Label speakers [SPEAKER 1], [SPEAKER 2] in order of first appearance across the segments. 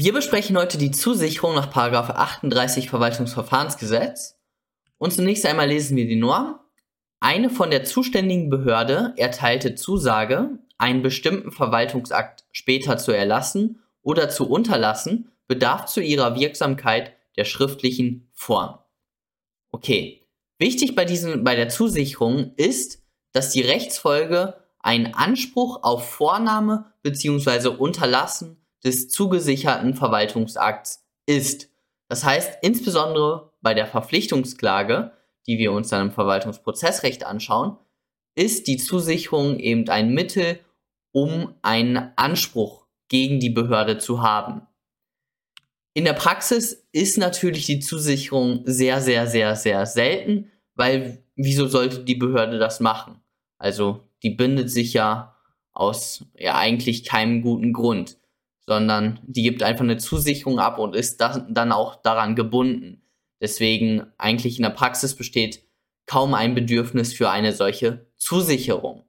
[SPEAKER 1] Wir besprechen heute die Zusicherung nach 38 Verwaltungsverfahrensgesetz. Und zunächst einmal lesen wir die Norm. Eine von der zuständigen Behörde erteilte Zusage, einen bestimmten Verwaltungsakt später zu erlassen oder zu unterlassen, bedarf zu ihrer Wirksamkeit der schriftlichen Form. Okay. Wichtig bei diesen, bei der Zusicherung ist, dass die Rechtsfolge ein Anspruch auf Vornahme bzw. Unterlassen des zugesicherten Verwaltungsakts ist. Das heißt, insbesondere bei der Verpflichtungsklage, die wir uns dann im Verwaltungsprozessrecht anschauen, ist die Zusicherung eben ein Mittel, um einen Anspruch gegen die Behörde zu haben. In der Praxis ist natürlich die Zusicherung sehr, sehr, sehr, sehr selten, weil wieso sollte die Behörde das machen? Also die bindet sich ja aus ja eigentlich keinem guten Grund, sondern die gibt einfach eine Zusicherung ab und ist dann auch daran gebunden. Deswegen eigentlich in der Praxis besteht kaum ein Bedürfnis für eine solche Zusicherung.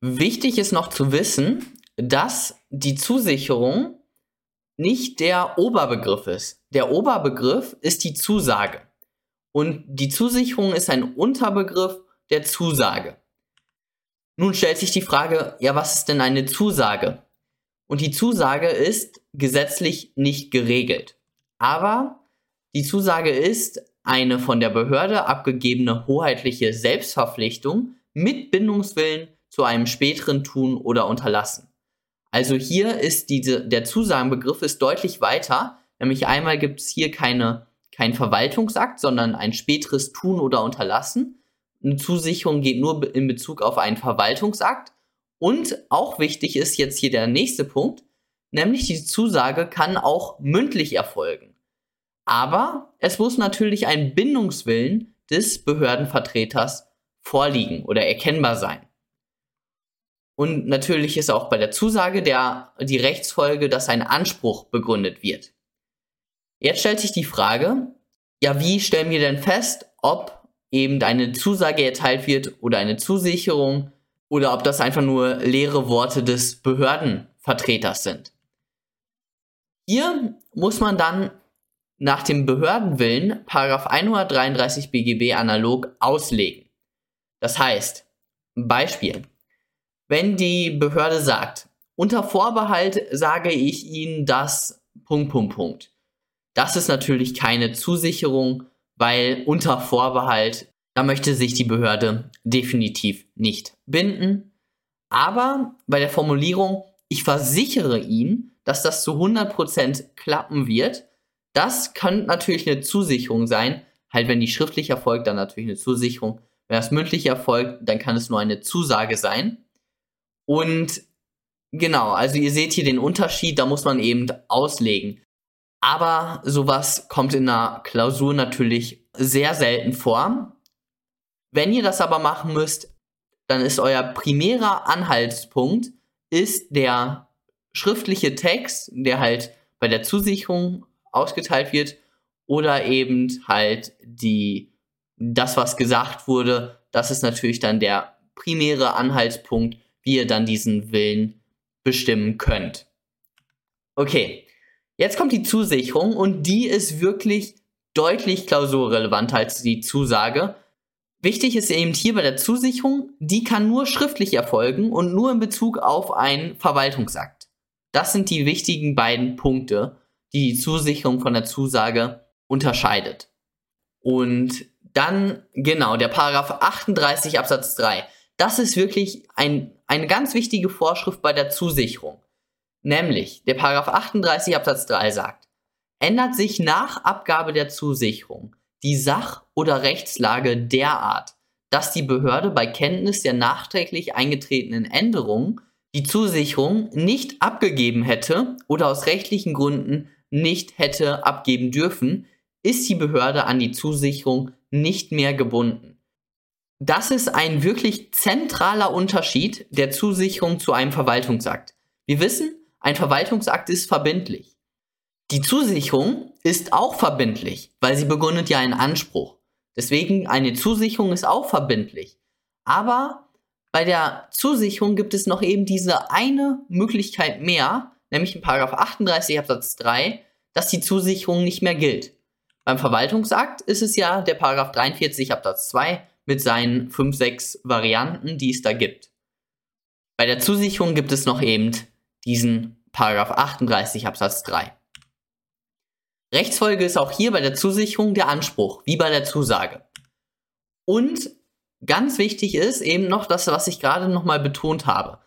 [SPEAKER 1] Wichtig ist noch zu wissen, dass die Zusicherung nicht der Oberbegriff ist. Der Oberbegriff ist die Zusage. Und die Zusicherung ist ein Unterbegriff der Zusage. Nun stellt sich die Frage, ja, was ist denn eine Zusage? Und die Zusage ist gesetzlich nicht geregelt. Aber die Zusage ist eine von der Behörde abgegebene hoheitliche Selbstverpflichtung mit Bindungswillen zu einem späteren Tun oder Unterlassen. Also hier ist diese, der Zusagenbegriff ist deutlich weiter, nämlich einmal gibt es hier keine, kein Verwaltungsakt, sondern ein späteres Tun oder Unterlassen. Eine Zusicherung geht nur in Bezug auf einen Verwaltungsakt. Und auch wichtig ist jetzt hier der nächste Punkt, nämlich die Zusage kann auch mündlich erfolgen. Aber es muss natürlich ein Bindungswillen des Behördenvertreters vorliegen oder erkennbar sein. Und natürlich ist auch bei der Zusage der, die Rechtsfolge, dass ein Anspruch begründet wird. Jetzt stellt sich die Frage, ja, wie stellen wir denn fest, ob eben eine Zusage erteilt wird oder eine Zusicherung oder ob das einfach nur leere Worte des Behördenvertreters sind. Hier muss man dann nach dem Behördenwillen 133 BGB analog auslegen. Das heißt, Beispiel, wenn die Behörde sagt, unter Vorbehalt sage ich Ihnen das Punkt, Punkt, Punkt. Das ist natürlich keine Zusicherung, weil unter Vorbehalt, da möchte sich die Behörde definitiv nicht binden. Aber bei der Formulierung, ich versichere Ihnen, dass das zu 100% klappen wird, das kann natürlich eine Zusicherung sein. Halt, wenn die schriftlich erfolgt, dann natürlich eine Zusicherung. Wenn das mündlich erfolgt, dann kann es nur eine Zusage sein. Und genau, also ihr seht hier den Unterschied, da muss man eben auslegen. Aber sowas kommt in einer Klausur natürlich sehr selten vor. Wenn ihr das aber machen müsst, dann ist euer primärer Anhaltspunkt ist der schriftliche Text, der halt bei der Zusicherung ausgeteilt wird oder eben halt die das was gesagt wurde, das ist natürlich dann der primäre Anhaltspunkt wie ihr dann diesen Willen bestimmen könnt. Okay, jetzt kommt die Zusicherung und die ist wirklich deutlich klausurrelevanter als die Zusage. Wichtig ist eben hier bei der Zusicherung, die kann nur schriftlich erfolgen und nur in Bezug auf einen Verwaltungsakt. Das sind die wichtigen beiden Punkte, die die Zusicherung von der Zusage unterscheidet. Und dann, genau, der Paragraph 38 Absatz 3. Das ist wirklich ein eine ganz wichtige Vorschrift bei der Zusicherung. Nämlich, der Paragraph 38 Absatz 3 sagt, ändert sich nach Abgabe der Zusicherung die Sach- oder Rechtslage derart, dass die Behörde bei Kenntnis der nachträglich eingetretenen Änderungen die Zusicherung nicht abgegeben hätte oder aus rechtlichen Gründen nicht hätte abgeben dürfen, ist die Behörde an die Zusicherung nicht mehr gebunden. Das ist ein wirklich zentraler Unterschied der Zusicherung zu einem Verwaltungsakt. Wir wissen, ein Verwaltungsakt ist verbindlich. Die Zusicherung ist auch verbindlich, weil sie begründet ja einen Anspruch. Deswegen eine Zusicherung ist auch verbindlich. Aber bei der Zusicherung gibt es noch eben diese eine Möglichkeit mehr, nämlich in 38 Absatz 3, dass die Zusicherung nicht mehr gilt. Beim Verwaltungsakt ist es ja der Paragraph 43 Absatz 2 mit seinen 5, 6 Varianten, die es da gibt. Bei der Zusicherung gibt es noch eben diesen Paragraph 38 Absatz 3. Rechtsfolge ist auch hier bei der Zusicherung der Anspruch, wie bei der Zusage. Und ganz wichtig ist eben noch das, was ich gerade nochmal betont habe.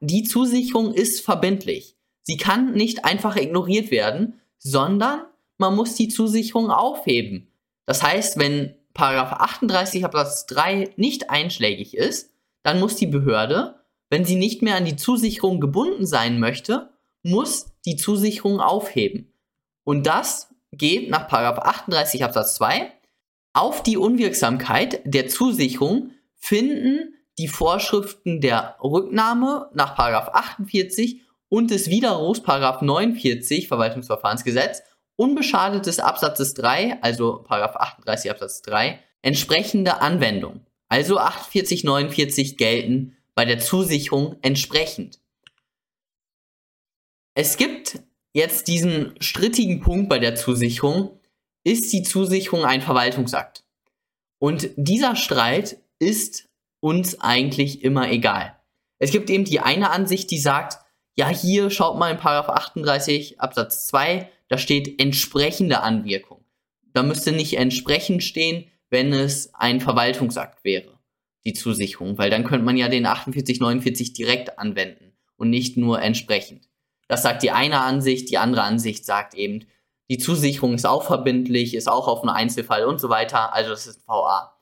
[SPEAKER 1] Die Zusicherung ist verbindlich. Sie kann nicht einfach ignoriert werden, sondern man muss die Zusicherung aufheben. Das heißt, wenn Paragraph 38 Absatz 3 nicht einschlägig ist, dann muss die Behörde, wenn sie nicht mehr an die Zusicherung gebunden sein möchte, muss die Zusicherung aufheben. Und das geht nach 38 Absatz 2 auf die Unwirksamkeit der Zusicherung finden die Vorschriften der Rücknahme nach 48 und des Widerrufs 49 Verwaltungsverfahrensgesetz unbeschadet des Absatzes 3, also 38 Absatz 3, entsprechende Anwendung. Also 48, 49 gelten bei der Zusicherung entsprechend. Es gibt jetzt diesen strittigen Punkt bei der Zusicherung. Ist die Zusicherung ein Verwaltungsakt? Und dieser Streit ist uns eigentlich immer egal. Es gibt eben die eine Ansicht, die sagt, ja, hier schaut mal in 38 Absatz 2, da steht entsprechende Anwirkung. Da müsste nicht entsprechend stehen, wenn es ein Verwaltungsakt wäre, die Zusicherung, weil dann könnte man ja den 4849 direkt anwenden und nicht nur entsprechend. Das sagt die eine Ansicht, die andere Ansicht sagt eben, die Zusicherung ist auch verbindlich, ist auch auf einen Einzelfall und so weiter, also das ist VA.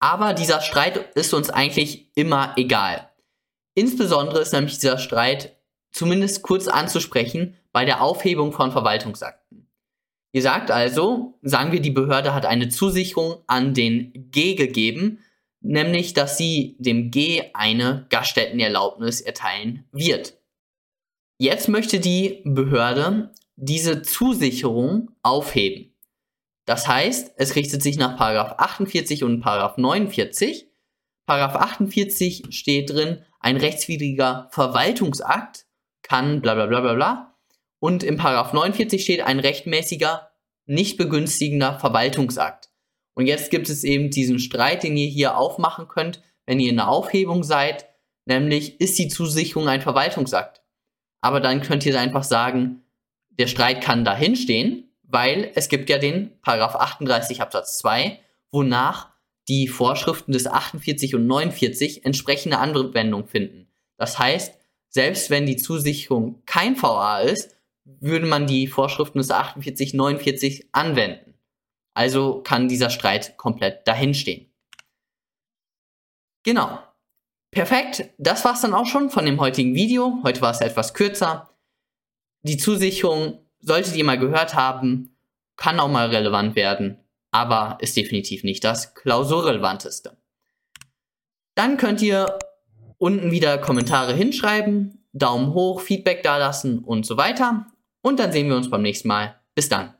[SPEAKER 1] Aber dieser Streit ist uns eigentlich immer egal. Insbesondere ist nämlich dieser Streit zumindest kurz anzusprechen bei der Aufhebung von Verwaltungsakten. Ihr sagt also, sagen wir, die Behörde hat eine Zusicherung an den G gegeben, nämlich dass sie dem G eine Gaststättenerlaubnis erteilen wird. Jetzt möchte die Behörde diese Zusicherung aufheben. Das heißt, es richtet sich nach 48 und 49. Paragraph 48 steht drin, ein rechtswidriger Verwaltungsakt kann bla bla bla bla bla. Und im Paragraph 49 steht ein rechtmäßiger, nicht begünstigender Verwaltungsakt. Und jetzt gibt es eben diesen Streit, den ihr hier aufmachen könnt, wenn ihr in der Aufhebung seid, nämlich ist die Zusicherung ein Verwaltungsakt. Aber dann könnt ihr einfach sagen, der Streit kann dahinstehen, weil es gibt ja den Paragraph 38 Absatz 2, wonach die Vorschriften des 48 und 49 entsprechende Anwendung finden. Das heißt, selbst wenn die Zusicherung kein VA ist, würde man die Vorschriften des 48, 49 anwenden. Also kann dieser Streit komplett dahinstehen. Genau. Perfekt. Das war's dann auch schon von dem heutigen Video. Heute war es etwas kürzer. Die Zusicherung solltet ihr mal gehört haben, kann auch mal relevant werden, aber ist definitiv nicht das klausurrelevanteste. Dann könnt ihr unten wieder Kommentare hinschreiben, Daumen hoch, Feedback dalassen und so weiter. Und dann sehen wir uns beim nächsten Mal. Bis dann.